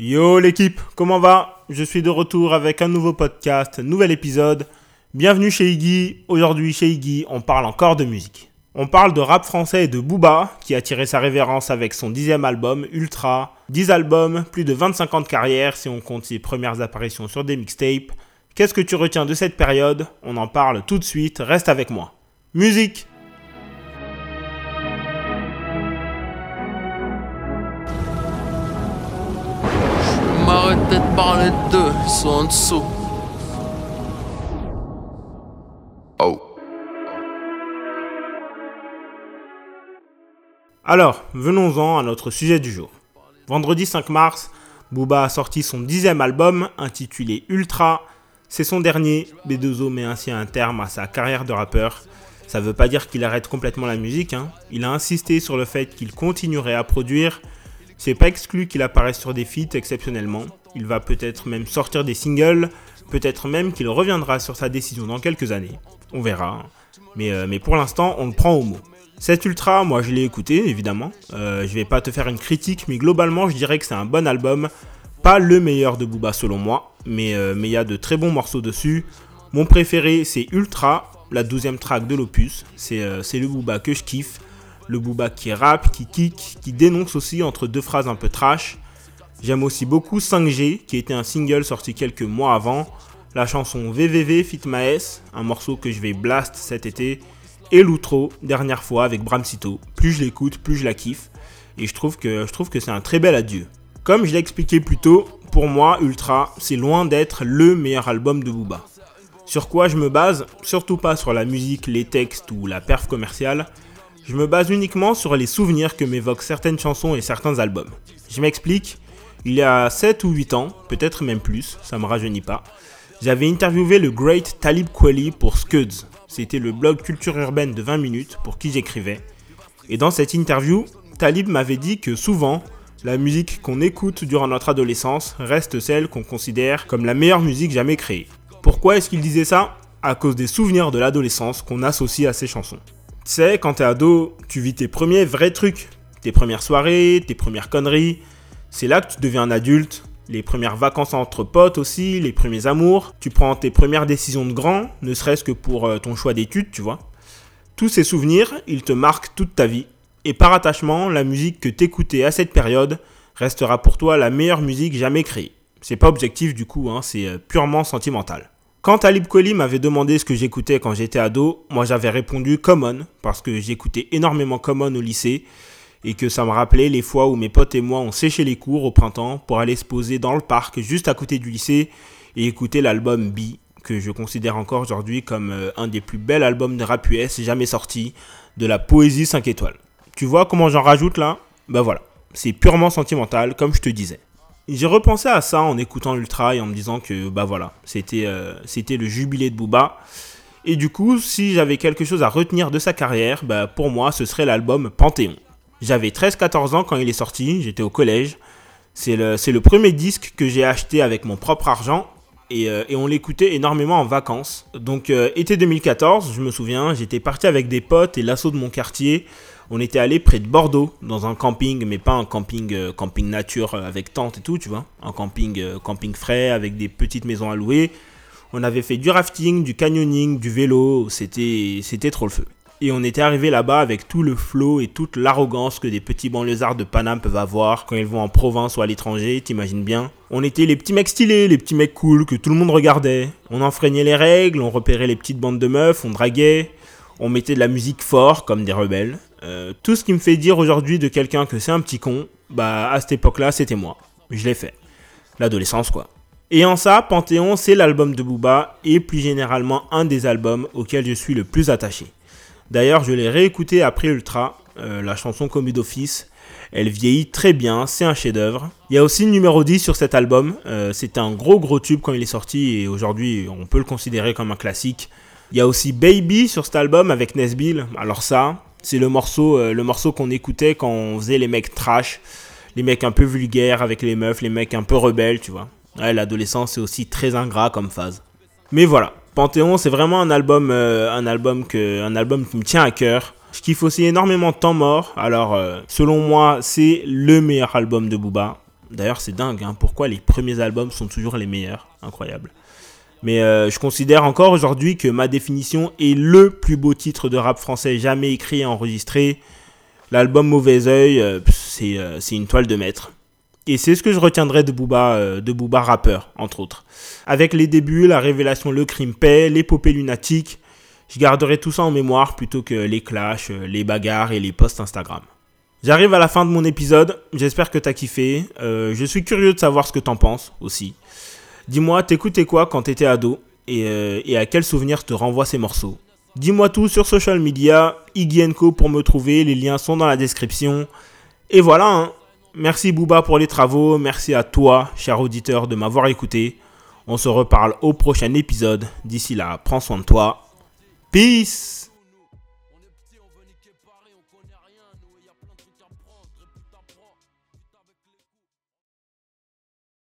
Yo l'équipe, comment va? Je suis de retour avec un nouveau podcast, nouvel épisode. Bienvenue chez Iggy. Aujourd'hui chez Iggy, on parle encore de musique. On parle de rap français et de Booba, qui a tiré sa révérence avec son dixième album, Ultra. 10 albums, plus de 25 ans de carrière si on compte ses premières apparitions sur des mixtapes. Qu'est-ce que tu retiens de cette période? On en parle tout de suite, reste avec moi. Musique m'arrêter de parler d'eux, ils sont en dessous. Oh. Alors, venons-en à notre sujet du jour. Vendredi 5 mars, Booba a sorti son dixième album intitulé Ultra. C'est son dernier. B2O met ainsi un terme à sa carrière de rappeur. Ça veut pas dire qu'il arrête complètement la musique. Hein. Il a insisté sur le fait qu'il continuerait à produire. C'est pas exclu qu'il apparaisse sur des feats exceptionnellement. Il va peut-être même sortir des singles. Peut-être même qu'il reviendra sur sa décision dans quelques années. On verra. Mais, euh, mais pour l'instant, on le prend au mot. Cet ultra, moi je l'ai écouté évidemment. Euh, je vais pas te faire une critique, mais globalement je dirais que c'est un bon album. Pas le meilleur de Booba selon moi, mais euh, il y a de très bons morceaux dessus. Mon préféré c'est Ultra, la douzième track de l'opus. C'est le Booba que je kiffe. Le Booba qui rappe, qui kick, qui dénonce aussi entre deux phrases un peu trash. J'aime aussi beaucoup 5G, qui était un single sorti quelques mois avant. La chanson VVV Fit Maes, un morceau que je vais blast cet été et l'outro, dernière fois avec Bramsito. Plus je l'écoute, plus je la kiffe. Et je trouve que, je trouve que c'est un très bel adieu. Comme je l'ai expliqué plus tôt, pour moi, Ultra, c'est loin d'être le meilleur album de Booba. Sur quoi je me base? Surtout pas sur la musique, les textes ou la perf commerciale. Je me base uniquement sur les souvenirs que m'évoquent certaines chansons et certains albums. Je m'explique. Il y a 7 ou 8 ans, peut-être même plus, ça me rajeunit pas, j'avais interviewé le great Talib Kweli pour Scuds, c'était le blog Culture Urbaine de 20 minutes pour qui j'écrivais. Et dans cette interview, Talib m'avait dit que souvent, la musique qu'on écoute durant notre adolescence reste celle qu'on considère comme la meilleure musique jamais créée. Pourquoi est-ce qu'il disait ça? À cause des souvenirs de l'adolescence qu'on associe à ces chansons. Tu sais, quand t'es ado, tu vis tes premiers vrais trucs. Tes premières soirées, tes premières conneries. C'est là que tu deviens un adulte, les premières vacances entre potes aussi, les premiers amours. Tu prends tes premières décisions de grand, ne serait-ce que pour euh, ton choix d'études, tu vois. Tous ces souvenirs, ils te marquent toute ta vie. Et par attachement, la musique que t'écoutais à cette période restera pour toi la meilleure musique jamais créée. C'est pas objectif du coup, hein, c'est euh, purement sentimental. Quand Talib Kweli m'avait demandé ce que j'écoutais quand j'étais ado, moi j'avais répondu Common, parce que j'écoutais énormément Common au lycée, et que ça me rappelait les fois où mes potes et moi on séché les cours au printemps pour aller se poser dans le parc juste à côté du lycée et écouter l'album B que je considère encore aujourd'hui comme euh, un des plus bels albums de rap US jamais sorti, de la poésie 5 étoiles. Tu vois comment j'en rajoute là? Ben voilà, c'est purement sentimental comme je te disais. J'ai repensé à ça en écoutant Ultra et en me disant que bah voilà, c'était euh, c'était le jubilé de Booba. Et du coup, si j'avais quelque chose à retenir de sa carrière, bah pour moi, ce serait l'album Panthéon. J'avais 13-14 ans quand il est sorti, j'étais au collège. C'est le, premier disque que j'ai acheté avec mon propre argent et, euh, on l'écoutait énormément en vacances. Donc euh, été 2014, je me souviens, j'étais parti avec des potes et l'assaut de mon quartier. On était allé près de Bordeaux dans un camping, mais pas un camping euh, camping nature avec tente et tout, tu vois, un camping camping frais avec des petites maisons à louer. On avait fait du rafting, du canyoning, du vélo, c'était c'était trop le feu. Et on était arrivé là-bas avec tout le flow et toute l'arrogance que des petits banlieusards de Paname peuvent avoir quand ils vont en province ou à l'étranger, t'imagines bien. On était les petits mecs stylés, les petits mecs cool que tout le monde regardait. On enfreignait les règles, on repérait les petites bandes de meufs, on draguait, on mettait de la musique fort comme des rebelles. Euh, tout ce qui me fait dire aujourd'hui de quelqu'un que c'est un petit con, bah à cette époque-là c'était moi. Je l'ai fait. L'adolescence quoi. Et en ça, Panthéon, c'est l'album de Booba et plus généralement un des albums auxquels je suis le plus attaché. D'ailleurs, je l'ai réécouté après Ultra, euh, la chanson Commis d'office. Elle vieillit très bien, c'est un chef-d'œuvre. Il y a aussi numéro 10 sur cet album. Euh, c'était un gros gros tube quand il est sorti et aujourd'hui on peut le considérer comme un classique. Il y a aussi Baby sur cet album avec Nesbill. Alors ça, c'est le morceau, euh, le morceau qu'on écoutait quand on faisait les mecs trash, les mecs un peu vulgaires avec les meufs, les mecs un peu rebelles, tu vois. Ouais, l'adolescence c'est aussi très ingrat comme phase. Mais voilà, Panthéon, c'est vraiment un album, euh, un album que, un album qui me tient à cœur. Je kiffe aussi énormément Temps Mort. Alors, euh, selon moi, c'est le meilleur album de Booba. D'ailleurs, c'est dingue, hein, pourquoi les premiers albums sont toujours les meilleurs? Incroyable. Mais euh, je considère encore aujourd'hui que ma définition est le plus beau titre de rap français jamais écrit et enregistré. L'album Mauvais Oeil, euh, euh, c'est une toile de maître. Et c'est ce que je retiendrai de Booba, de rappeur, entre autres. Avec les débuts, la révélation Le Crime Paix, l'épopée lunatique, je garderai tout ça en mémoire plutôt que les clashs, les bagarres et les posts Instagram. J'arrive à la fin de mon épisode, j'espère que t'as kiffé. je suis curieux de savoir ce que t'en penses aussi. Dis-moi, t'écoutais quoi quand t'étais ado euh, et, à quel souvenir te renvoient ces morceaux? Dis-moi tout sur social media, Iggy pour me trouver, les liens sont dans la description. Et voilà, hein. merci Booba pour les travaux, merci à toi, cher auditeur, de m'avoir écouté. On se reparle au prochain épisode. D'ici là, prends soin de toi. Peace